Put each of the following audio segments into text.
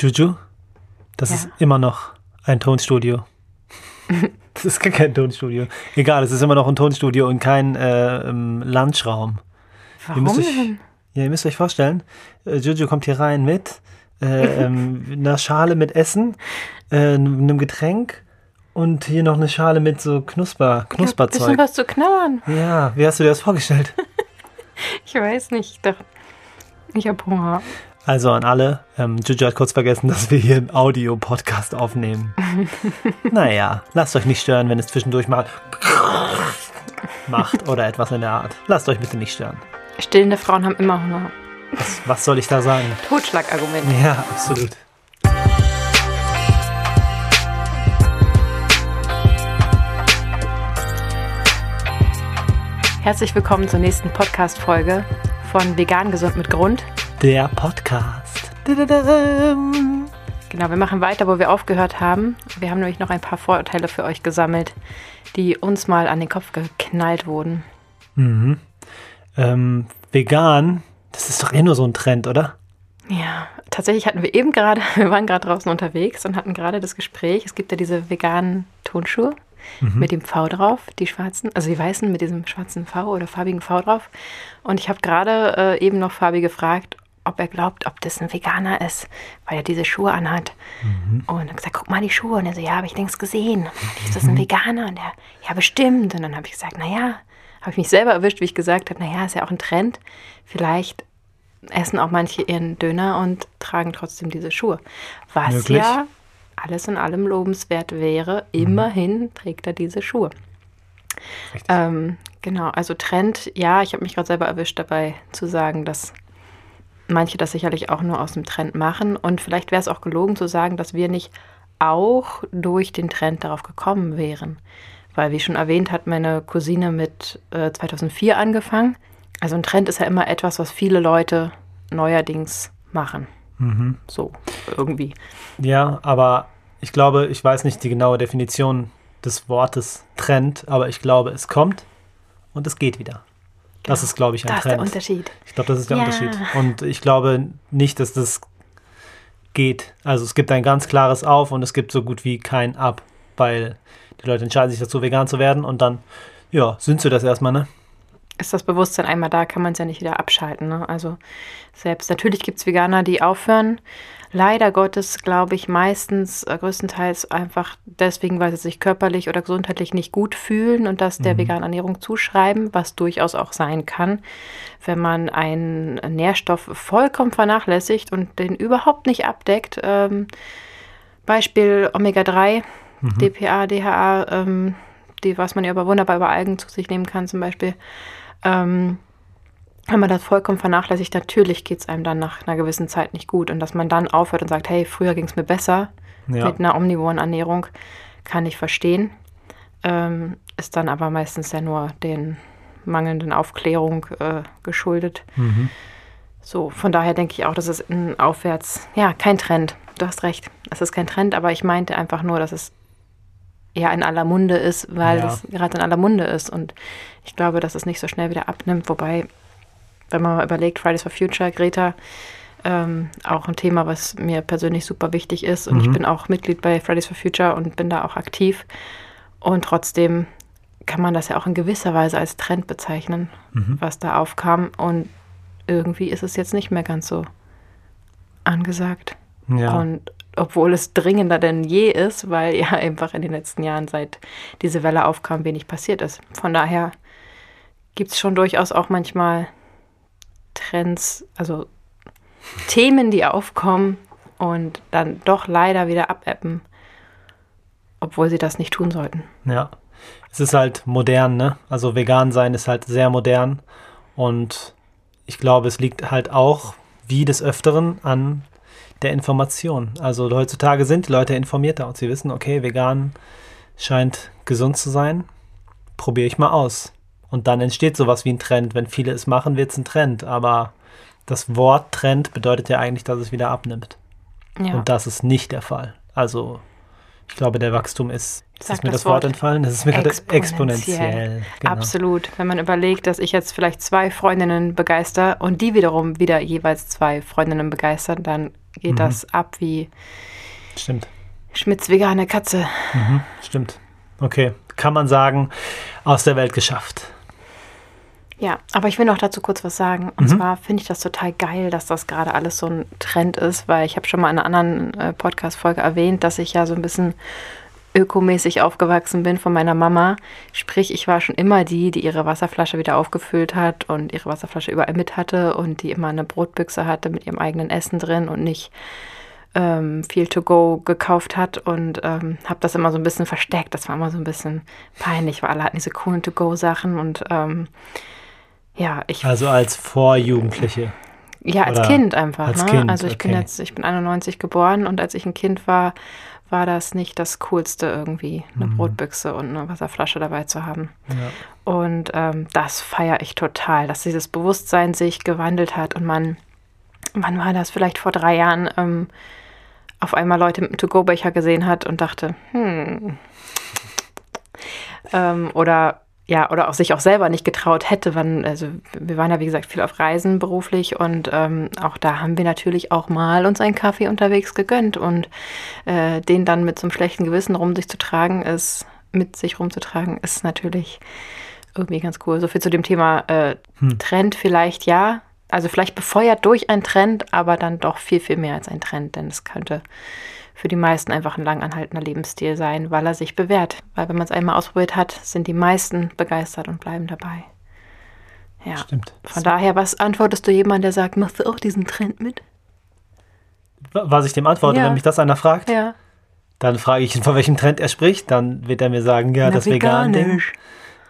Juju, das Ja. ist immer noch ein Tonstudio. das ist gar kein Tonstudio. Egal, es ist immer noch ein Tonstudio und kein äh, ähm, Lunchraum. Warum müsst euch-? Ja, ihr müsst euch vorstellen, äh, Juju kommt hier rein mit äh, ähm, einer Schale mit Essen, äh, einem Getränk und hier noch eine Schale mit so Knusper, Bisschen Knusperzeug. was zu knabbern. Ja, wie hast du dir das vorgestellt? Ich weiß nicht. Ich dachte, ich habe Hunger. Also an alle, ähm, Juju hat kurz vergessen, dass wir hier einen Audio-Podcast aufnehmen. naja, lasst euch nicht stören, wenn es zwischendurch mal macht oder etwas in der Art. Lasst euch bitte nicht stören. Stillende Frauen haben immer Hunger. Was, was soll ich da sagen? Totschlagargument. Ja, absolut. Herzlich willkommen zur nächsten Podcast-Folge von Vegan Gesund mit Grund. Der Podcast. Genau, wir machen weiter, wo wir aufgehört haben. Wir haben nämlich noch ein paar Vorurteile für euch gesammelt, die uns mal an den Kopf geknallt wurden. Ähm, vegan, das ist doch eh nur so ein Trend, oder? Ja, tatsächlich hatten wir eben gerade, wir waren gerade draußen unterwegs und hatten gerade das Gespräch. Es gibt ja diese veganen Tonschuhe mit dem V drauf, die schwarzen, also die weißen mit diesem schwarzen V oder farbigen V drauf. Und ich habe gerade äh, eben noch Fabi gefragt, ob er glaubt, ob das ein Veganer ist, weil er diese Schuhe anhat. Und er hat gesagt, guck mal die Schuhe. Und er so, ja, habe ich längst gesehen. Und ist das ein Veganer? Und er, ja, bestimmt. Und dann habe ich gesagt, naja, habe ich mich selber erwischt, wie ich gesagt habe, naja, ist ja auch ein Trend. Vielleicht essen auch manche ihren Döner und tragen trotzdem diese Schuhe. Was Möglich. ja alles in allem lobenswert wäre. Immerhin trägt er diese Schuhe. Ähm, genau, also Trend, ja, ich habe mich gerade selber erwischt dabei zu sagen, dass manche das sicherlich auch nur aus dem Trend machen. Und vielleicht wäre es auch gelogen zu sagen, dass wir nicht auch durch den Trend darauf gekommen wären. Weil, wie schon erwähnt, hat meine Cousine mit äh, 2004 angefangen. Also ein Trend ist ja immer etwas, was viele Leute neuerdings machen. So, irgendwie. Ja, aber ich glaube, ich weiß nicht die genaue Definition des Wortes Trend, aber ich glaube, es kommt und es geht wieder. Das Genau. ist, glaube ich, ein Da ist der Trend. Unterschied. Ich glaube, das ist der Ja. Unterschied. Und ich glaube nicht, dass das geht. Also es gibt ein ganz klares Auf und es gibt so gut wie kein Ab, weil die Leute entscheiden sich dazu, vegan zu werden und dann, ja, sind sie das erstmal, ne? ist das Bewusstsein einmal da, kann man es ja nicht wieder abschalten. Ne? Also selbst natürlich gibt es Veganer, die aufhören. Leider Gottes glaube ich meistens äh, größtenteils einfach deswegen, weil sie sich körperlich oder gesundheitlich nicht gut fühlen und das der veganen Ernährung zuschreiben, was durchaus auch sein kann, wenn man einen Nährstoff vollkommen vernachlässigt und den überhaupt nicht abdeckt. Ähm, Beispiel Omega-3, DPA, DHA, ähm, die, was man ja aber wunderbar über Algen zu sich nehmen kann zum Beispiel. Ähm, wenn man das vollkommen vernachlässigt, natürlich geht es einem dann nach einer gewissen Zeit nicht gut. Und dass man dann aufhört und sagt, hey, früher ging es mir besser Ja. mit einer omnivoren Ernährung, kann ich verstehen. Ähm, ist dann aber meistens ja nur den mangelnden Aufklärung äh, geschuldet. So, von daher denke ich auch, dass es ein Aufwärts, ja, kein Trend. Du hast recht, es ist kein Trend, aber ich meinte einfach nur, dass es eher in aller Munde ist, weil Ja. es gerade in aller Munde ist. Und ich glaube, dass es nicht so schnell wieder abnimmt. Wobei, wenn man mal überlegt, Fridays for Future, Greta, ähm, auch ein Thema, was mir persönlich super wichtig ist. Und ich bin auch Mitglied bei Fridays for Future und bin da auch aktiv. Und trotzdem kann man das ja auch in gewisser Weise als Trend bezeichnen, was da aufkam. Und irgendwie ist es jetzt nicht mehr ganz so angesagt. Ja. Und obwohl es dringender denn je ist, weil ja einfach in den letzten Jahren, seit diese Welle aufkam, wenig passiert ist. Von daher gibt es schon durchaus auch manchmal Trends, also Themen, die aufkommen und dann doch leider wieder abebben, obwohl sie das nicht tun sollten. Ja. Es ist halt modern, ne? Also vegan sein ist halt sehr modern und ich glaube, es liegt halt auch wie des Öfteren an der Information. Also heutzutage sind die Leute informierter und sie wissen, okay, vegan scheint gesund zu sein, probiere ich mal aus. Und dann entsteht sowas wie ein Trend. Wenn viele es machen, wird es ein Trend. Aber das Wort Trend bedeutet ja eigentlich, dass es wieder abnimmt. Ja, Und das ist nicht der Fall. Also ich glaube, der Wachstum ist. Sag ist mir das das Wort Wort. entfallen. Das ist mir gerade Exponentiell. exponentiell. Genau. Absolut. Wenn man überlegt, dass ich jetzt vielleicht zwei Freundinnen begeister und die wiederum wieder jeweils zwei Freundinnen begeistern, dann geht Mhm. das ab wie Stimmt. Schmidts vegane Katze. Mhm. Stimmt. Okay. Kann man sagen, aus der Welt geschafft. Ja, aber ich will noch dazu kurz was sagen. Und Mhm. zwar finde ich das total geil, dass das gerade alles so ein Trend ist, weil ich habe schon mal in einer anderen äh, Podcast-Folge erwähnt, dass ich ja so ein bisschen ökomäßig aufgewachsen bin von meiner Mama. Sprich, ich war schon immer die, die ihre Wasserflasche wieder aufgefüllt hat und ihre Wasserflasche überall mit hatte und die immer eine Brotbüchse hatte mit ihrem eigenen Essen drin und nicht ähm, viel to go gekauft hat und ähm, habe das immer so ein bisschen versteckt. Das war immer so ein bisschen peinlich, weil alle hatten diese coolen to go Sachen und ähm, ja, ich Also als Vorjugendliche. ja, als Oder Kind einfach. als ne? Kind, also ich bin okay. jetzt, ich bin 91 geboren und als ich ein Kind war, war das nicht das Coolste irgendwie, eine Mhm. Brotbüchse und eine Wasserflasche dabei zu haben. Ja. Und ähm, das feiere ich total, dass dieses Bewusstsein sich gewandelt hat und man, wann war das, vielleicht vor drei Jahren, ähm, auf einmal Leute mit einem To-Go-Becher gesehen hat und dachte, hm. Ähm, oder ja, oder auch sich auch selber nicht getraut hätte, wann, also wir waren ja wie gesagt viel auf Reisen beruflich und ähm, auch da haben wir natürlich auch mal uns einen Kaffee unterwegs gegönnt und äh, den dann mit so einem schlechten Gewissen rum sich zu tragen ist, mit sich rumzutragen, ist natürlich irgendwie ganz cool. So viel zu dem Thema äh, Hm. Trend vielleicht ja, also vielleicht befeuert durch einen Trend, aber dann doch viel, viel mehr als ein Trend, denn es könnte für die meisten einfach ein langanhaltender Lebensstil sein, weil er sich bewährt. Weil wenn man es einmal ausprobiert hat, sind die meisten begeistert und bleiben dabei. Ja. Stimmt. Von daher, was antwortest du jemand, der sagt, machst du auch diesen Trend mit? Was ich dem antworte, Ja. wenn mich das einer fragt, Ja. dann frage ich ihn, von welchem Trend er spricht. Dann wird er mir sagen, ja, Na, das Vegan-Ding. veganisch.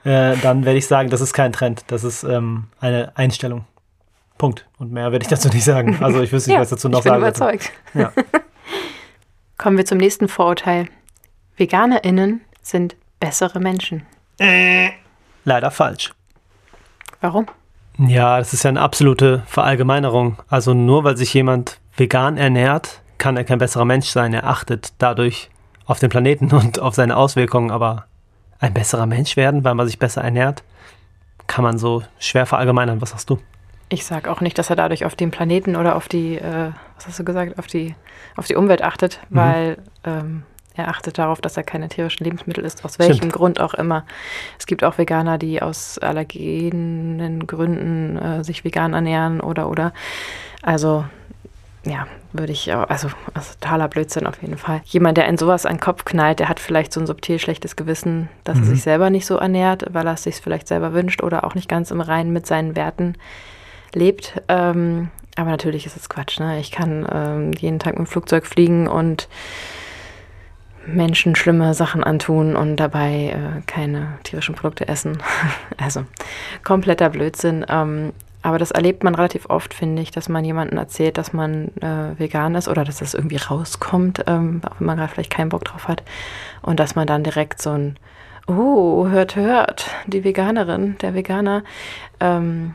Äh, dann werde ich sagen, das ist kein Trend, das ist ähm, eine Einstellung. Punkt. Und mehr werde ich dazu nicht sagen. Also ich wüsste nicht, Ja, was ich dazu noch ich bin sagen überzeugt. Ja. Kommen wir zum nächsten Vorurteil. VeganerInnen sind bessere Menschen. Leider falsch. Warum? Ja, das ist ja eine absolute Verallgemeinerung. Also nur weil sich jemand vegan ernährt, kann er kein besserer Mensch sein. Er achtet dadurch auf den Planeten und auf seine Auswirkungen. Aber ein besserer Mensch werden, weil man sich besser ernährt, kann man so schwer verallgemeinern. Was sagst du? Ich sage auch nicht, dass er dadurch auf den Planeten oder auf die, äh, was hast du gesagt, auf die, auf die Umwelt achtet, Mhm. weil ähm, er achtet darauf, dass er keine tierischen Lebensmittel isst, aus welchem Stimmt. Grund auch immer. Es gibt auch Veganer, die aus allergenen Gründen äh, sich vegan ernähren oder oder. Also ja, würde ich auch, also, also totaler Blödsinn auf jeden Fall. Jemand, der in sowas an den Kopf knallt, der hat vielleicht so ein subtil schlechtes Gewissen, dass Mhm. er sich selber nicht so ernährt, weil er es sich vielleicht selber wünscht oder auch nicht ganz im Reinen mit seinen Werten lebt. Ähm, aber natürlich ist es Quatsch. Ne? Ich kann ähm, jeden Tag mit dem Flugzeug fliegen und Menschen schlimme Sachen antun und dabei äh, keine tierischen Produkte essen. also kompletter Blödsinn. Ähm, aber das erlebt man relativ oft, finde ich, dass man jemandem erzählt, dass man äh, vegan ist oder dass das irgendwie rauskommt, ähm, auch wenn man gerade vielleicht keinen Bock drauf hat. Und dass man dann direkt so ein, oh, hört, hört, die Veganerin, der Veganer, ähm,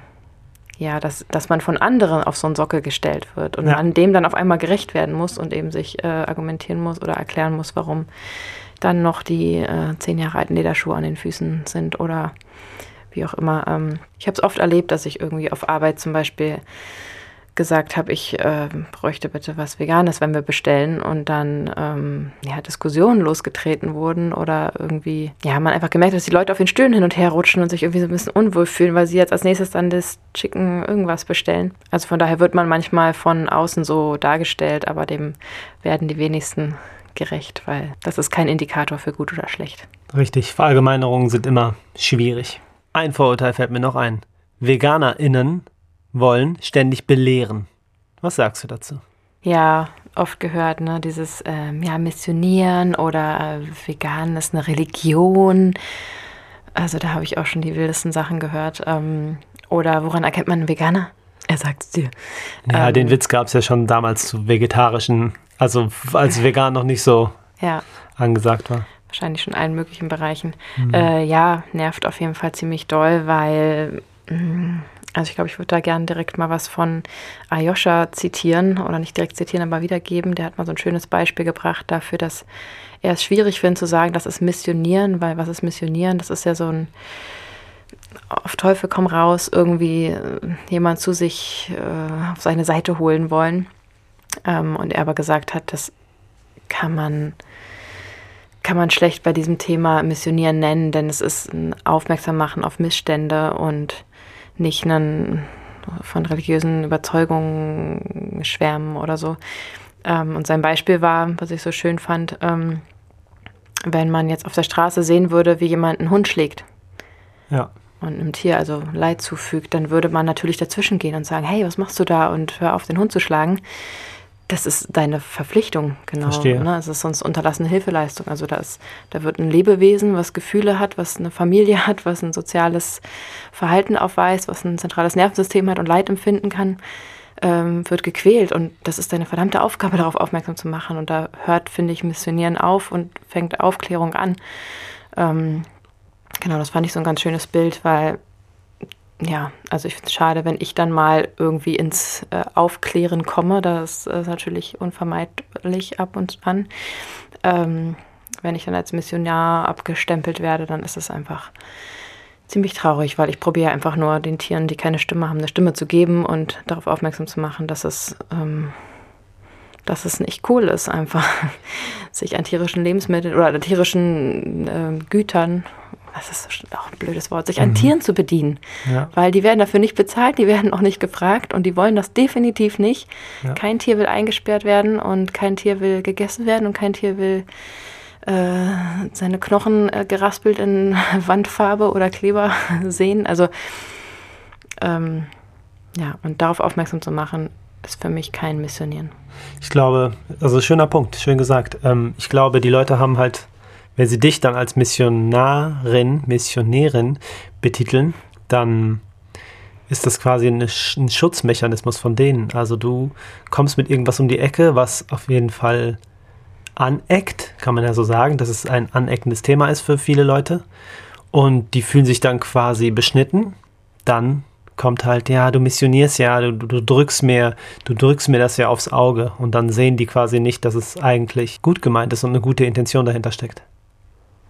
ja, dass, dass man von anderen auf so einen Sockel gestellt wird und Ja. man dem dann auf einmal gerecht werden muss und eben sich äh, argumentieren muss oder erklären muss, warum dann noch die äh, zehn Jahre alten Lederschuhe an den Füßen sind oder wie auch immer. Ähm, ich habe es oft erlebt, dass ich irgendwie auf Arbeit zum Beispiel gesagt habe, ich äh, bräuchte bitte was Veganes, wenn wir bestellen und dann ähm, ja, Diskussionen losgetreten wurden oder irgendwie, ja, man einfach gemerkt hat, dass die Leute auf den Stühlen hin und her rutschen und sich irgendwie so ein bisschen unwohl fühlen, weil sie jetzt als nächstes dann das Chicken irgendwas bestellen. Also von daher wird man manchmal von außen so dargestellt, aber dem werden die wenigsten gerecht, weil das ist kein Indikator für gut oder schlecht. Richtig, Verallgemeinerungen sind immer schwierig. Ein Vorurteil fällt mir noch ein. VeganerInnen wollen ständig belehren. Was sagst du dazu? Ja, oft gehört, ne, dieses ähm, ja, Missionieren oder äh, vegan ist eine Religion. Also da habe ich auch schon die wildesten Sachen gehört. Ähm, oder woran erkennt man einen Veganer? Er sagt es dir. Ja, Ähm. den Witz gab es ja schon damals zu vegetarischen, also als vegan noch nicht so Ja, angesagt war. wahrscheinlich schon in allen möglichen Bereichen. Äh, ja, nervt auf jeden Fall ziemlich doll, weil, mh, also ich glaube, ich würde da gerne direkt mal was von Ayosha zitieren oder nicht direkt zitieren, aber wiedergeben. Der hat mal so ein schönes Beispiel gebracht dafür, dass er es schwierig findet zu sagen, das ist Missionieren, weil was ist Missionieren? Das ist ja so ein auf Teufel komm raus, irgendwie äh, jemand zu sich äh, auf seine Seite holen wollen. Ähm, und er aber gesagt hat, das kann man, kann man schlecht bei diesem Thema Missionieren nennen, denn es ist ein Aufmerksam machen auf Missstände und nicht ein von religiösen Überzeugungen schwärmen oder so. Ähm, und sein Beispiel war, was ich so schön fand, ähm, wenn man jetzt auf der Straße sehen würde, wie jemand einen Hund schlägt. Ja. Und einem Tier also Leid zufügt, dann würde man natürlich dazwischen gehen und sagen, hey, was machst du da? Und hör auf, den Hund zu schlagen. Das ist deine Verpflichtung, genau. Verstehe. Ne? Es ist sonst unterlassene Hilfeleistung. Also da, ist, da wird ein Lebewesen, was Gefühle hat, was eine Familie hat, was ein soziales Verhalten aufweist, was ein zentrales Nervensystem hat und Leid empfinden kann, ähm, wird gequält. Und das ist deine verdammte Aufgabe, darauf aufmerksam zu machen. Und da hört, finde ich, Missionieren auf und fängt Aufklärung an. Ähm, genau, das fand ich so ein ganz schönes Bild, weil ja, also ich finde es schade, wenn ich dann mal irgendwie ins äh, Aufklären komme. Das ist natürlich unvermeidlich ab und an. Ähm, wenn ich dann als Missionar abgestempelt werde, dann ist es einfach ziemlich traurig, weil ich probiere einfach nur den Tieren, die keine Stimme haben, eine Stimme zu geben und darauf aufmerksam zu machen, dass es, ähm, dass es nicht cool ist, einfach sich an tierischen Lebensmitteln oder an tierischen äh, Gütern das ist auch ein blödes Wort, sich an mhm. Tieren zu bedienen. Ja. Weil die werden dafür nicht bezahlt, die werden auch nicht gefragt und die wollen das definitiv nicht. Ja. Kein Tier will eingesperrt werden und kein Tier will gegessen werden und kein Tier will äh, seine Knochen äh, geraspelt in Wandfarbe oder Kleber sehen. Also ähm, ja, und darauf aufmerksam zu machen, ist für mich kein Missionieren. Ich glaube, also schöner Punkt, schön gesagt. Ähm, ich glaube, die Leute haben halt wenn sie dich dann als Missionarin, Missionärin betiteln, dann ist das quasi ein, ein Schutzmechanismus von denen. Also du kommst mit irgendwas um die Ecke, was auf jeden Fall aneckt, kann man ja so sagen, dass es ein aneckendes Thema ist für viele Leute. Und die fühlen sich dann quasi beschnitten. Dann kommt halt, ja, du missionierst ja, du, du drückst mir, du drückst mir das ja aufs Auge. Und dann sehen die quasi nicht, dass es eigentlich gut gemeint ist und eine gute Intention dahinter steckt.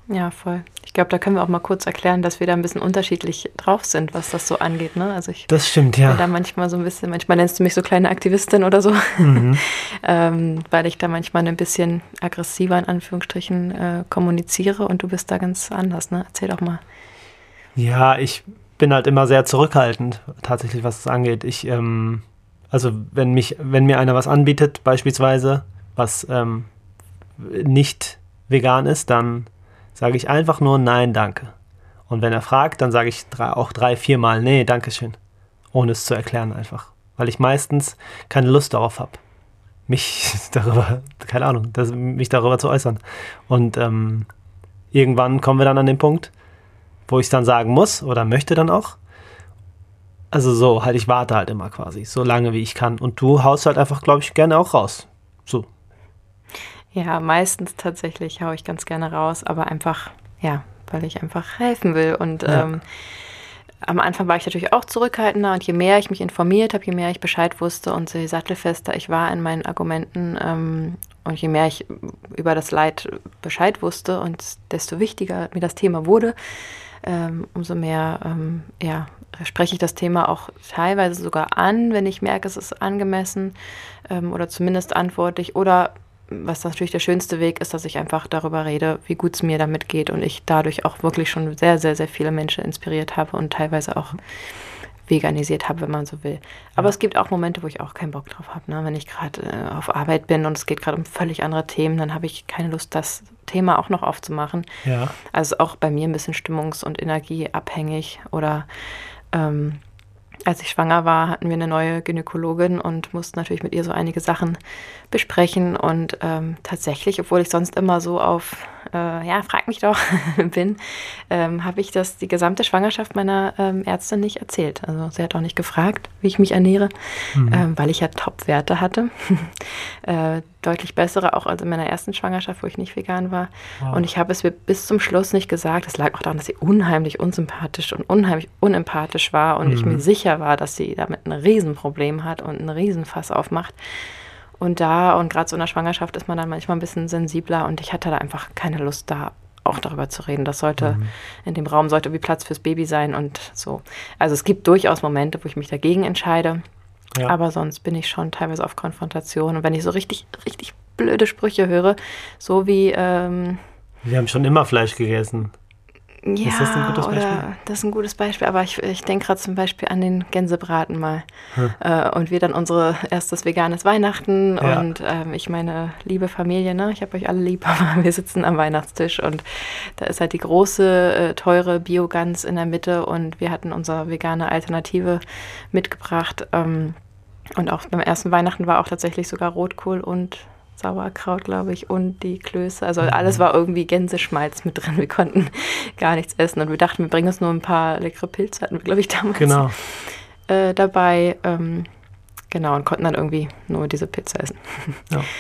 Ja, voll. Ich glaube, da können wir auch mal kurz erklären, dass wir da ein bisschen unterschiedlich drauf sind, was das so angeht. Ne? Also ich das stimmt, ja. bin da manchmal so ein bisschen, manchmal nennst du mich so kleine Aktivistin oder so, mhm. ähm, weil ich da manchmal ein bisschen aggressiver in Anführungsstrichen äh, kommuniziere und du bist da ganz anders. Ne? Erzähl doch mal. Ja, ich bin halt immer sehr zurückhaltend, tatsächlich, was es angeht. Ich, ähm, also wenn mich, wenn mir einer was anbietet, beispielsweise, was ähm, nicht vegan ist, dann sage ich einfach nur Nein, danke. Und wenn er fragt, dann sage ich drei, auch drei, viermal Nee, danke schön. Ohne es zu erklären einfach. Weil ich meistens keine Lust darauf habe, mich darüber, keine Ahnung, das, mich darüber zu äußern. Und ähm, irgendwann kommen wir dann an den Punkt, wo ich es dann sagen muss oder möchte dann auch. Also so, halt, ich warte halt immer quasi, so lange wie ich kann. Und du haust halt einfach, glaube ich, gerne auch raus. So, ja, meistens tatsächlich haue ich ganz gerne raus, aber einfach, ja, weil ich einfach helfen will. Und ja. ähm, am Anfang war ich natürlich auch zurückhaltender und je mehr ich mich informiert habe, je mehr ich Bescheid wusste und je sattelfester ich war in meinen Argumenten ähm, und je mehr ich über das Leid Bescheid wusste und desto wichtiger mir das Thema wurde, ähm, umso mehr ähm, ja, spreche ich das Thema auch teilweise sogar an, wenn ich merke, es ist angemessen ähm, oder zumindest antwortlich oder was natürlich der schönste Weg ist, dass ich einfach darüber rede, wie gut es mir damit geht und ich dadurch auch wirklich schon sehr, sehr, sehr viele Menschen inspiriert habe und teilweise auch veganisiert habe, wenn man so will. Aber ja. es gibt auch Momente, wo ich auch keinen Bock drauf habe. Ne? Wenn ich gerade äh, auf Arbeit bin und es geht gerade um völlig andere Themen, dann habe ich keine Lust, das Thema auch noch aufzumachen. Ja. Also auch bei mir ein bisschen stimmungs- und energieabhängig oder ähm, als ich schwanger war, hatten wir eine neue Gynäkologin und mussten natürlich mit ihr so einige Sachen besprechen. Und ähm, tatsächlich, obwohl ich sonst immer so auf, äh, ja, frag mich doch, bin, ähm, habe ich das die gesamte Schwangerschaft meiner ähm, Ärztin nicht erzählt. Also sie hat auch nicht gefragt, wie ich mich ernähre, mhm. Ähm, weil ich ja Top-Werte hatte. äh, deutlich bessere, auch als in meiner ersten Schwangerschaft, wo ich nicht vegan war. Wow. Und ich habe es mir bis zum Schluss nicht gesagt. Es lag auch daran, dass sie unheimlich unsympathisch und unheimlich unempathisch war und mhm. ich mir sicher war, dass sie damit ein Riesenproblem hat und ein Riesenfass aufmacht. Und da, und gerade so in der Schwangerschaft ist man dann manchmal ein bisschen sensibler und ich hatte da einfach keine Lust, da auch darüber zu reden. Das sollte, mhm. in dem Raum sollte wie Platz fürs Baby sein und so. Also es gibt durchaus Momente, wo ich mich dagegen entscheide. Ja. Aber sonst bin ich schon teilweise auf Konfrontation. Und wenn ich so richtig, richtig blöde Sprüche höre, so wie. Ähm, wir haben schon immer Fleisch gegessen. Ja, ist das ein gutes Beispiel? Das ist ein gutes Beispiel, aber ich, ich denke gerade zum Beispiel an den Gänsebraten mal. Hm. Äh, und wir dann unsere erstes veganes Weihnachten ja. und ähm, ich meine liebe Familie, ne? ich habe euch alle lieb, aber wir sitzen am Weihnachtstisch und da ist halt die große, äh, teure Biogans in der Mitte und wir hatten unsere vegane Alternative mitgebracht. Ähm, und auch beim ersten Weihnachten war auch tatsächlich sogar Rotkohl und Sauerkraut, glaube ich, und die Klöße. Also alles war irgendwie Gänseschmalz mit drin. Wir konnten gar nichts essen. Und wir dachten, wir bringen uns nur ein paar leckere Pilze, hatten wir, glaube ich, damals genau. äh, dabei. Ähm, genau, und konnten dann irgendwie nur diese Pizza essen. Ja.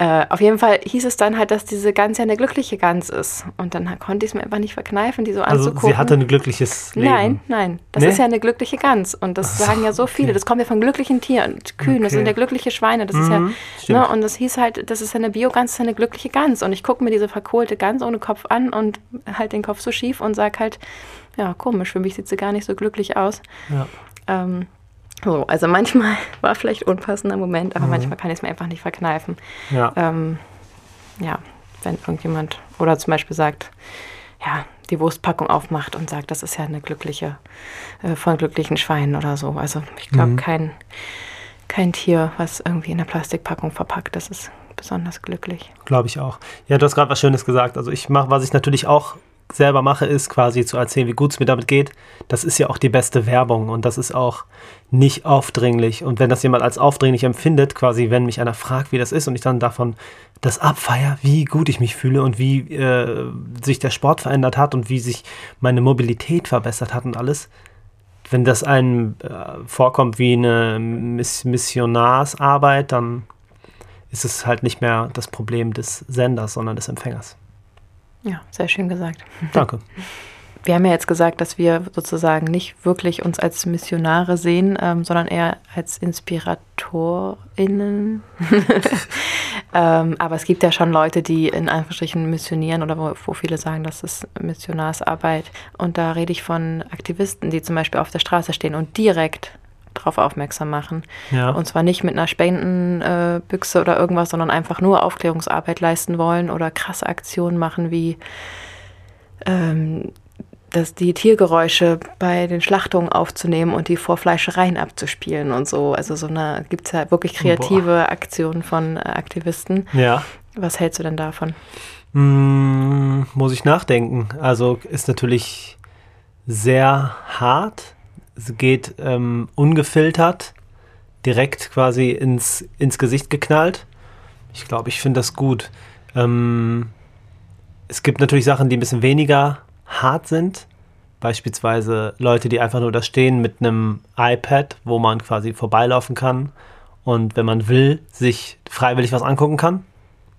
Äh, auf jeden Fall hieß es dann halt, dass diese Gans ja eine glückliche Gans ist. Und dann konnte ich es mir einfach nicht verkneifen, die so also anzugucken. sie hatte ein glückliches Leben? Nein, nein. Das nee? ist ja eine glückliche Gans. Und das so, sagen ja so viele. Okay. Das kommt ja von glücklichen Tieren. Kühen, okay. das sind ja glückliche Schweine. Das mhm, ist ja, ne, und das hieß halt, das ist eine Biogans, das ist eine glückliche Gans. Und ich gucke mir diese verkohlte Gans ohne Kopf an und halt den Kopf so schief und sage halt, ja, komisch, für mich sieht sie gar nicht so glücklich aus. Ja. Ähm, so, also manchmal war vielleicht unpassender Moment, aber mhm. manchmal kann ich es mir einfach nicht verkneifen. Ja. Ähm, ja, wenn irgendjemand oder zum Beispiel sagt, ja, die Wurstpackung aufmacht und sagt, das ist ja eine glückliche, äh, von glücklichen Schweinen oder so. Also ich glaube, mhm. kein, kein Tier, was irgendwie in der Plastikpackung verpackt, das ist besonders glücklich. Glaube ich auch. Ja, du hast gerade was Schönes gesagt. Also ich mache, was ich natürlich auch selber mache, ist quasi zu erzählen, wie gut es mir damit geht. Das ist ja auch die beste Werbung und das ist auch nicht aufdringlich. Und wenn das jemand als aufdringlich empfindet, quasi, wenn mich einer fragt, wie das ist und ich dann davon das abfeier, wie gut ich mich fühle und wie äh, sich der Sport verändert hat und wie sich meine Mobilität verbessert hat und alles, wenn das einem äh, vorkommt wie eine Miss Missionarsarbeit, dann ist es halt nicht mehr das Problem des Senders, sondern des Empfängers. Ja, sehr schön gesagt. Danke. Wir haben ja jetzt gesagt, dass wir sozusagen nicht wirklich uns als Missionare sehen, ähm, sondern eher als InspiratorInnen. ähm, aber es gibt ja schon Leute, die in Anführungsstrichen missionieren oder wo, wo, viele sagen, das ist Missionarsarbeit. Und da rede ich von Aktivisten, die zum Beispiel auf der Straße stehen und direkt darauf aufmerksam machen. Ja. Und zwar nicht mit einer Spendenbüchse äh, oder irgendwas, sondern einfach nur Aufklärungsarbeit leisten wollen oder krasse Aktionen machen wie ähm, dass die Tiergeräusche bei den Schlachtungen aufzunehmen und die vor Fleischereien abzuspielen und so. Also so eine gibt es ja wirklich kreative Boah. Aktionen von äh, Aktivisten. Ja. Was hältst du denn davon? Hm, muss ich nachdenken. Also ist natürlich sehr hart, geht ähm, ungefiltert, direkt quasi ins, ins Gesicht geknallt. Ich glaube, ich finde das gut. Ähm, es gibt natürlich Sachen, die ein bisschen weniger hart sind. Beispielsweise Leute, die einfach nur da stehen mit einem iPad, wo man quasi vorbeilaufen kann und wenn man will, sich freiwillig was angucken kann.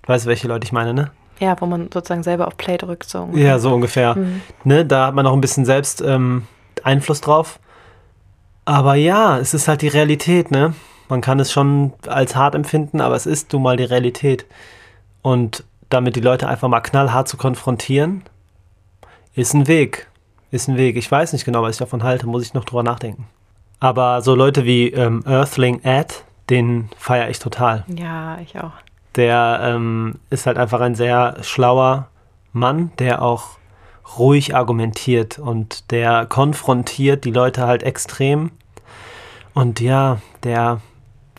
Weißt du, welche Leute ich meine, ne? Ja, wo man sozusagen selber auf Play drückt. So ungefähr. Ja, so ungefähr. Mhm. Ne, da hat man auch ein bisschen selbst ähm, Einfluss drauf. Aber ja, es ist halt die Realität, ne? Man kann es schon als hart empfinden, aber es ist nun mal die Realität. Und damit die Leute einfach mal knallhart zu konfrontieren, ist ein Weg. Ist ein Weg. Ich weiß nicht genau, was ich davon halte, muss ich noch drüber nachdenken. Aber so Leute wie ähm, Earthling Ed, den feiere ich total. Ja, ich auch. Der ähm, ist halt einfach ein sehr schlauer Mann, der auch ruhig argumentiert und der konfrontiert die Leute halt extrem. Und ja, der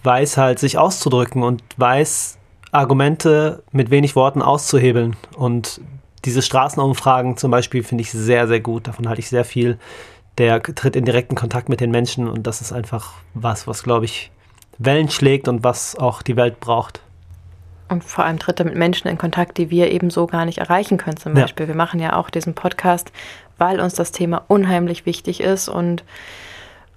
weiß halt, sich auszudrücken und weiß, Argumente mit wenig Worten auszuhebeln. Und diese Straßenumfragen zum Beispiel finde ich sehr, sehr gut. Davon halte ich sehr viel. Der tritt in direkten Kontakt mit den Menschen und das ist einfach was, was, glaube ich, Wellen schlägt und was auch die Welt braucht. Und vor allem tritt er mit Menschen in Kontakt, die wir eben so gar nicht erreichen können. Zum Beispiel, ja. wir machen ja auch diesen Podcast, weil uns das Thema unheimlich wichtig ist und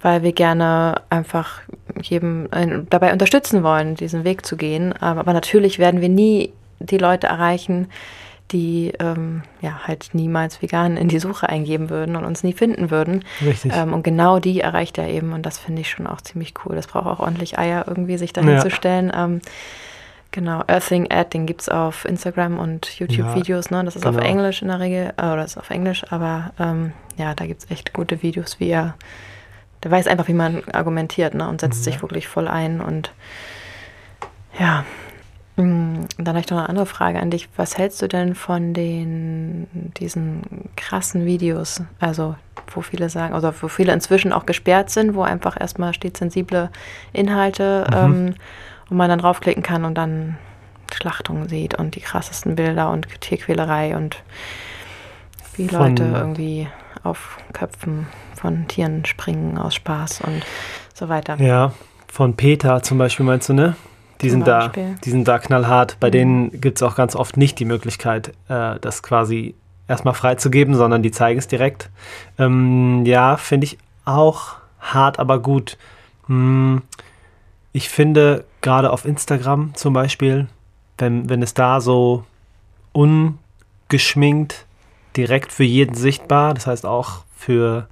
weil wir gerne einfach jedem äh, dabei unterstützen wollen, diesen Weg zu gehen. Aber natürlich werden wir nie die Leute erreichen, die ähm, ja halt niemals vegan in die Suche eingeben würden und uns nie finden würden. Richtig. Ähm, und genau die erreicht er eben und das finde ich schon auch ziemlich cool. Das braucht auch ordentlich Eier, irgendwie sich dahin ja. zu stellen. Ähm, Genau, Earthing Ad, den gibt es auf Instagram und YouTube-Videos. Ja, ne? Das ist genau. auf Englisch in der Regel, äh, oder ist auf Englisch, aber ähm, ja, da gibt es echt gute Videos, wie er der weiß einfach, wie man argumentiert ne? und setzt Ja. sich wirklich voll ein. Und ja, Mm, dann habe ich noch eine andere Frage an dich. Was hältst du denn von den diesen krassen Videos? Also, wo viele sagen, also wo viele inzwischen auch gesperrt sind, wo einfach erstmal steht sensible Inhalte Mhm. ähm, und man dann draufklicken kann und dann Schlachtungen sieht und die krassesten Bilder und Tierquälerei und wie Leute irgendwie auf Köpfen von Tieren springen aus Spaß und so weiter. Ja, von Peter zum Beispiel meinst du, ne? Die Zum sind, da, die sind da knallhart. Bei Mhm. denen gibt es auch ganz oft nicht die Möglichkeit, äh, das quasi erstmal freizugeben, sondern die zeigen es direkt. Ähm, ja, finde ich auch hart, aber gut. Hm, ich finde gerade auf Instagram zum Beispiel, wenn, wenn es da so ungeschminkt direkt für jeden sichtbar, das heißt auch für,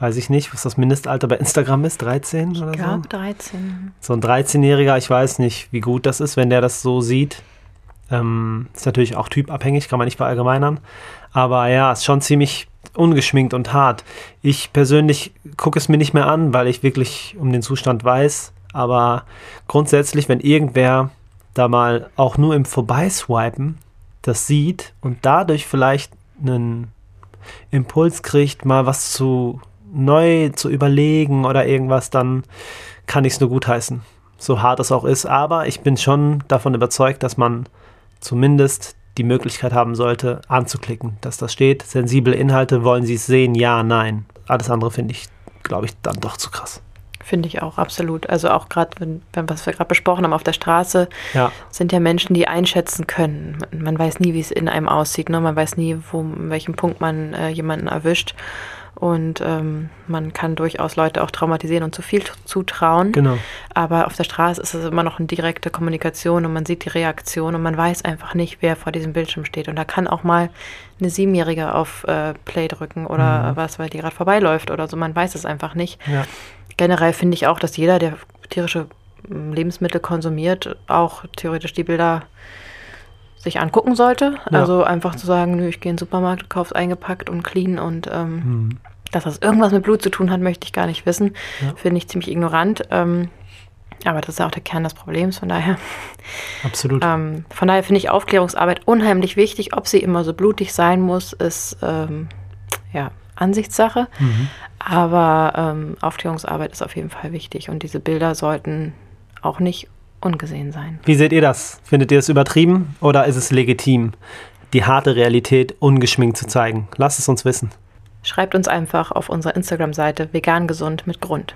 weiß ich nicht, was das Mindestalter bei Instagram ist, 13 oder Ich so? glaube 13. So ein 13-Jähriger, ich weiß nicht, wie gut das ist, wenn der das so sieht. Ähm, ist natürlich auch typabhängig, kann man nicht verallgemeinern. Aber ja, ist schon ziemlich ungeschminkt und hart. Ich persönlich gucke es mir nicht mehr an, weil ich wirklich um den Zustand weiß. Aber grundsätzlich, wenn irgendwer da mal auch nur im Vorbeiswipen das sieht und dadurch vielleicht einen Impuls kriegt, mal was zu neu zu überlegen oder irgendwas, dann kann ich es nur gutheißen. So hart es auch ist. Aber ich bin schon davon überzeugt, dass man zumindest die Möglichkeit haben sollte, anzuklicken, dass das steht. Sensible Inhalte, wollen Sie es sehen? Ja, nein. Alles andere finde ich, glaube ich, dann doch zu krass. Finde ich auch, absolut. Also auch gerade, wenn, wenn, was wir gerade besprochen haben, auf der Straße Ja, sind ja Menschen, die einschätzen können. Man, weiß nie, wie es in einem aussieht. Ne? Man weiß nie, wo, an welchem Punkt man äh, jemanden erwischt. Und ähm, man kann durchaus Leute auch traumatisieren und zu viel zutrauen. genau. Aber auf der Straße ist es immer noch eine direkte Kommunikation und man sieht die Reaktion und man weiß einfach nicht, wer vor diesem Bildschirm steht. Und da kann auch mal eine Siebenjährige auf äh, Play drücken oder Mhm. was, weil die gerade vorbeiläuft oder so. Man weiß es einfach nicht. Ja. Generell finde ich auch, dass jeder, der tierische mm, Lebensmittel konsumiert, auch theoretisch die Bilder sich angucken sollte. Ja. Also einfach zu sagen, nö, ich gehe in den Supermarkt, kauf's eingepackt und clean und ähm, Hm. Dass das irgendwas mit Blut zu tun hat, möchte ich gar nicht wissen. Ja. Finde ich ziemlich ignorant. Ähm, aber das ist ja auch der Kern des Problems, von daher. Absolut. Ähm, von daher finde ich Aufklärungsarbeit unheimlich wichtig. Ob sie immer so blutig sein muss, ist ähm, ja Ansichtssache. Mhm. Aber ähm, Aufklärungsarbeit ist auf jeden Fall wichtig und diese Bilder sollten auch nicht ungesehen sein. Wie seht ihr das? Findet ihr es übertrieben oder ist es legitim, die harte Realität ungeschminkt zu zeigen? Lasst es uns wissen. Schreibt uns einfach auf unserer Instagram-Seite vegan gesund mit Grund.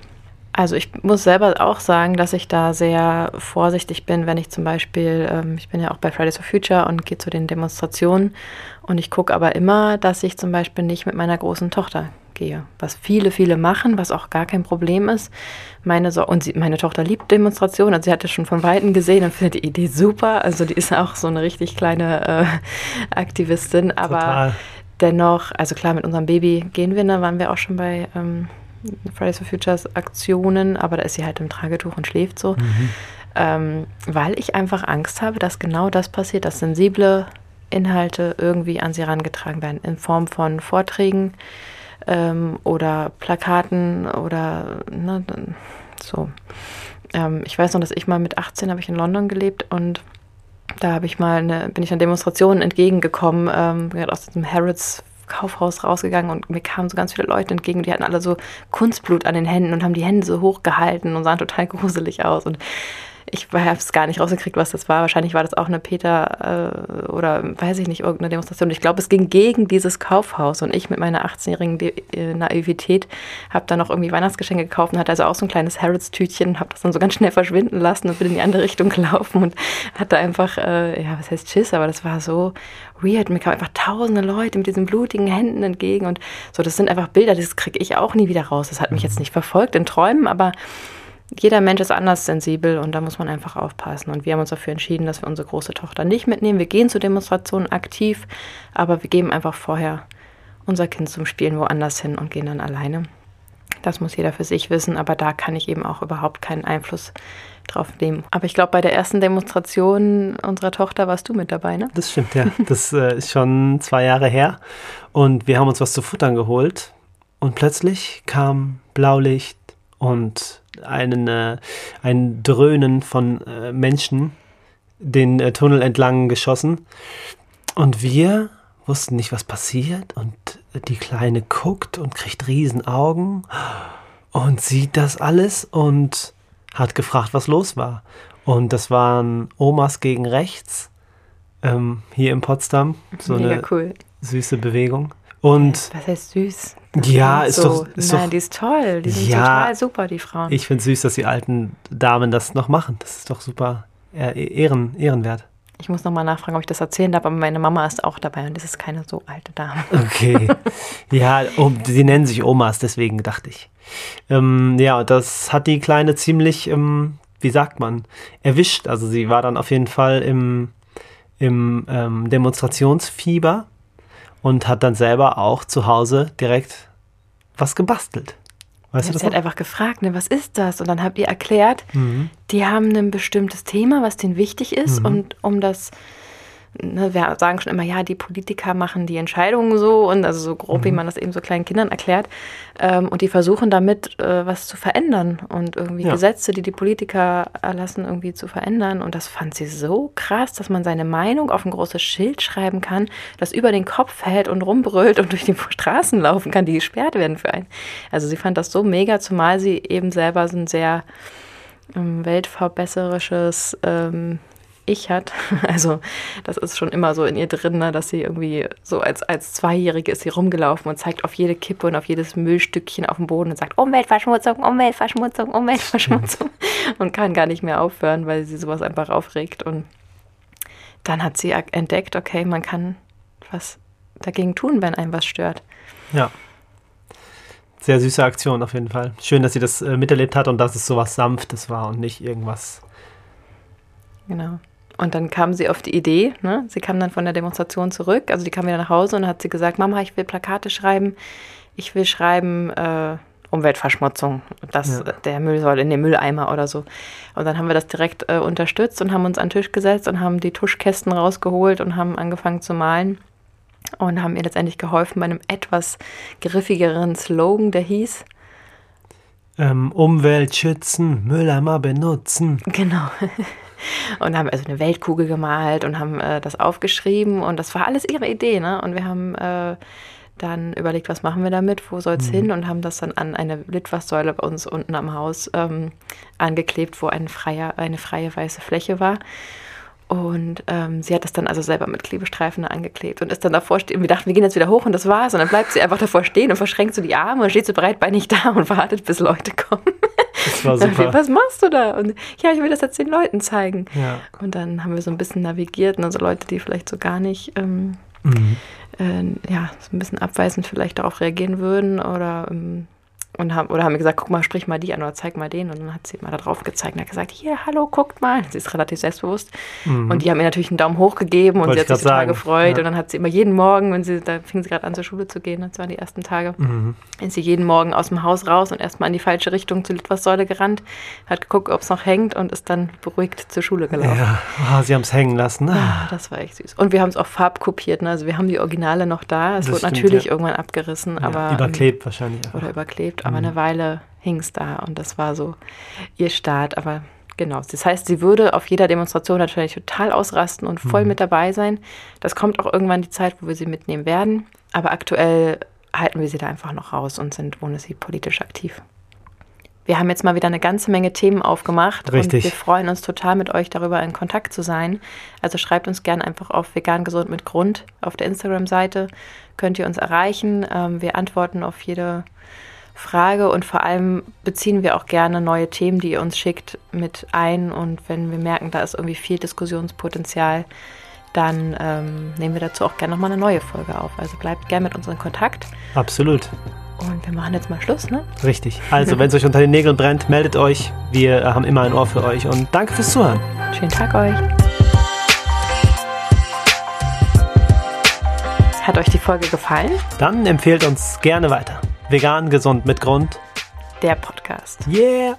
Also ich muss selber auch sagen, dass ich da sehr vorsichtig bin, wenn ich zum Beispiel, ähm, ich bin ja auch bei Fridays for Future und gehe zu den Demonstrationen und ich gucke aber immer, dass ich zum Beispiel nicht mit meiner großen Tochter gehe. Was viele, viele machen, was auch gar kein Problem ist. Meine so und sie, meine Tochter liebt Demonstrationen, also sie hat das schon von Weitem gesehen und findet die Idee super. Also die ist auch so eine richtig kleine äh, Aktivistin, aber Total. Dennoch, also klar, mit unserem Baby gehen wir, da waren wir auch schon bei ähm, Fridays for Futures Aktionen, aber da ist sie halt im Tragetuch und schläft so, Mhm. ähm, weil ich einfach Angst habe, dass genau das passiert, dass sensible Inhalte irgendwie an sie herangetragen werden, in Form von Vorträgen ähm, oder Plakaten oder ne, so. Ähm, ich weiß noch, dass ich mal mit 18 habe ich in London gelebt und da habe ich mal eine, bin ich an Demonstrationen entgegengekommen, ähm, bin aus diesem Harrods Kaufhaus rausgegangen und mir kamen so ganz viele Leute entgegen die hatten alle so Kunstblut an den Händen und haben die Hände so hochgehalten und sahen total gruselig aus. Und ich habe es gar nicht rausgekriegt, was das war. Wahrscheinlich war das auch eine Peter äh, oder weiß ich nicht, irgendeine Demonstration. Ich glaube, es ging gegen dieses Kaufhaus und ich mit meiner 18-jährigen De äh, Naivität habe dann noch irgendwie Weihnachtsgeschenke gekauft und hatte also auch so ein kleines Harrods-Tütchen und habe das dann so ganz schnell verschwinden lassen und bin in die andere Richtung gelaufen und hatte einfach, äh, ja, was heißt Schiss, aber das war so weird. Mir kamen einfach tausende Leute mit diesen blutigen Händen entgegen und so, das sind einfach Bilder, das kriege ich auch nie wieder raus. Das hat mich jetzt nicht verfolgt in Träumen, aber jeder Mensch ist anders sensibel und da muss man einfach aufpassen. Und wir haben uns dafür entschieden, dass wir unsere große Tochter nicht mitnehmen. Wir gehen zu Demonstrationen aktiv, aber wir geben einfach vorher unser Kind zum Spielen woanders hin und gehen dann alleine. Das muss jeder für sich wissen, aber da kann ich eben auch überhaupt keinen Einfluss drauf nehmen. Aber ich glaube, bei der ersten Demonstration unserer Tochter warst du mit dabei, ne? Das stimmt, ja. Das äh, ist schon zwei Jahre her. Und wir haben uns was zu futtern geholt. Und plötzlich kam Blaulicht, und einen, äh, ein Dröhnen von äh, Menschen den äh, Tunnel entlang geschossen. Und wir wussten nicht, was passiert. Und die Kleine guckt und kriegt Riesenaugen und sieht das alles und hat gefragt, was los war. Und das waren Omas gegen rechts ähm, hier in Potsdam. So Mega eine cool. süße Bewegung. Und Was heißt süß? Ja, ist doch- ist Nein, doch- die ist toll. Die sind Ja. total super, die Frauen. ich finde süß, dass die alten Damen das noch machen. Das ist doch super äh, ehren, ehrenwert. Ich muss nochmal nachfragen, ob ich das erzählen darf, aber meine Mama ist auch dabei und das ist keine so alte Dame. Okay. ja, um, sie nennen sich Omas, deswegen dachte ich. Ähm, ja, und das hat die Kleine ziemlich, ähm, wie sagt man, erwischt. Also sie war dann auf jeden Fall im, im ähm, Demonstrationsfieber und hat dann selber auch zu Hause direkt was gebastelt. Weißt Sie hat noch? einfach gefragt, ne, was ist das? Und dann habt ihr erklärt, Mhm. die haben ein bestimmtes Thema, was denen wichtig ist. Und um das, ne, wir sagen schon immer, ja, die Politiker machen die Entscheidungen so und also so grob, wie Mhm. man das eben so kleinen Kindern erklärt. Ähm, und die versuchen damit äh, was zu verändern und irgendwie Ja. Gesetze, die die Politiker erlassen, irgendwie zu verändern. Und das fand sie so krass, dass man seine Meinung auf ein großes Schild schreiben kann, das über den Kopf hält und rumbrüllt und durch die Straßen laufen kann, die gesperrt werden für einen. Also sie fand das so mega, zumal sie eben selber so ein sehr ähm, weltverbesserisches ähm, Ich hat. Also das ist schon immer so in ihr drin, ne, dass sie irgendwie so als, als Zweijährige ist sie rumgelaufen und zeigt auf jede Kippe und auf jedes Müllstückchen auf dem Boden und sagt Umweltverschmutzung, Umweltverschmutzung, Umweltverschmutzung und kann gar nicht mehr aufhören, weil sie sowas einfach aufregt. Und dann hat sie entdeckt, okay, man kann was dagegen tun, wenn einem was stört. Ja. Sehr süße Aktion auf jeden Fall. Schön, dass sie das äh, miterlebt hat und dass es sowas Sanftes war und nicht irgendwas. Genau. Und dann kam sie auf die Idee, ne? sie kam dann von der Demonstration zurück, also die kam wieder nach Hause und hat sie gesagt, Mama, ich will Plakate schreiben, ich will schreiben äh, Umweltverschmutzung, dass Ja. der Müll soll in den Mülleimer oder so. Und dann haben wir das direkt äh, unterstützt und haben uns an den Tisch gesetzt und haben die Tuschkästen rausgeholt und haben angefangen zu malen und haben ihr letztendlich geholfen bei einem etwas griffigeren Slogan, der hieß, Ähm, Umwelt schützen, Mülleimer benutzen. Genau. Und haben also eine Weltkugel gemalt und haben äh, das aufgeschrieben und das war alles ihre Idee, ne? Und wir haben äh, dann überlegt, was machen wir damit, wo soll es hin und haben das dann an eine Litfaßsäule bei uns unten am Haus ähm, angeklebt, wo ein freier, eine freie weiße Fläche war. Und ähm, sie hat das dann also selber mit Klebestreifen angeklebt und ist dann davor stehen. Wir dachten, wir gehen jetzt wieder hoch und das war's. Und dann bleibt sie einfach davor stehen und verschränkt so die Arme und steht so breitbeinig da und wartet, bis Leute kommen. Das war super. Was machst du da? Und ja, ich will das jetzt den Leuten zeigen. Ja. Und dann haben wir so ein bisschen navigiert, also Leute, die vielleicht so gar nicht, ähm, Mhm. äh, ja, so ein bisschen abweisend vielleicht darauf reagieren würden oder, ähm, und haben, oder haben mir gesagt, guck mal, sprich mal die an oder zeig mal den. Und dann hat sie mal da drauf gezeigt und hat gesagt, hier, hallo, guckt mal. Sie ist relativ selbstbewusst. Und die haben mir natürlich einen Daumen hoch gegeben und Mhm. Wollte sie hat ich sich total sagen, gefreut. ja. Und dann hat sie immer jeden Morgen, wenn sie, da fing sie gerade an zur Schule zu gehen, das waren die ersten Tage, Mhm. ist sie jeden Morgen aus dem Haus raus und erstmal in die falsche Richtung zur Litfaßsäule gerannt, hat geguckt, ob es noch hängt und ist dann beruhigt zur Schule gelaufen. Ja, ah, sie haben es hängen lassen. Ah. Ah, das war echt süß. Und wir haben es auch farbkopiert, ne? also wir haben die Originale noch da. Es Das wurde stimmt, natürlich ja. irgendwann abgerissen, aber ähm, überklebt wahrscheinlich. oder überklebt, aber Mhm. eine Weile hing es da und das war so ihr Start. Aber genau, das heißt, sie würde auf jeder Demonstration natürlich total ausrasten und voll Mhm. mit dabei sein. Das kommt auch irgendwann die Zeit, wo wir sie mitnehmen werden. Aber aktuell halten wir sie da einfach noch raus und sind ohne sie politisch aktiv. Wir haben jetzt mal wieder eine ganze Menge Themen aufgemacht Richtig. und wir freuen uns total mit euch darüber in Kontakt zu sein. Also schreibt uns gerne einfach auf vegan gesund mit Grund auf der Instagram-Seite. Könnt ihr uns erreichen. Ähm, wir antworten auf jede Frage und vor allem beziehen wir auch gerne neue Themen, die ihr uns schickt, mit ein. Und wenn wir merken, da ist irgendwie viel Diskussionspotenzial, dann ähm, nehmen wir dazu auch gerne nochmal eine neue Folge auf. Also bleibt gerne mit uns in Kontakt. Absolut. Und wir machen jetzt mal Schluss, ne? Richtig. Also, wenn es euch unter den Nägeln brennt, meldet euch. Wir äh, haben immer ein Ohr für euch und danke fürs Zuhören. Schönen Tag euch. Hat euch die Folge gefallen? Dann empfehlt uns gerne weiter. Vegan, gesund mit Grund. Der Podcast. Yeah!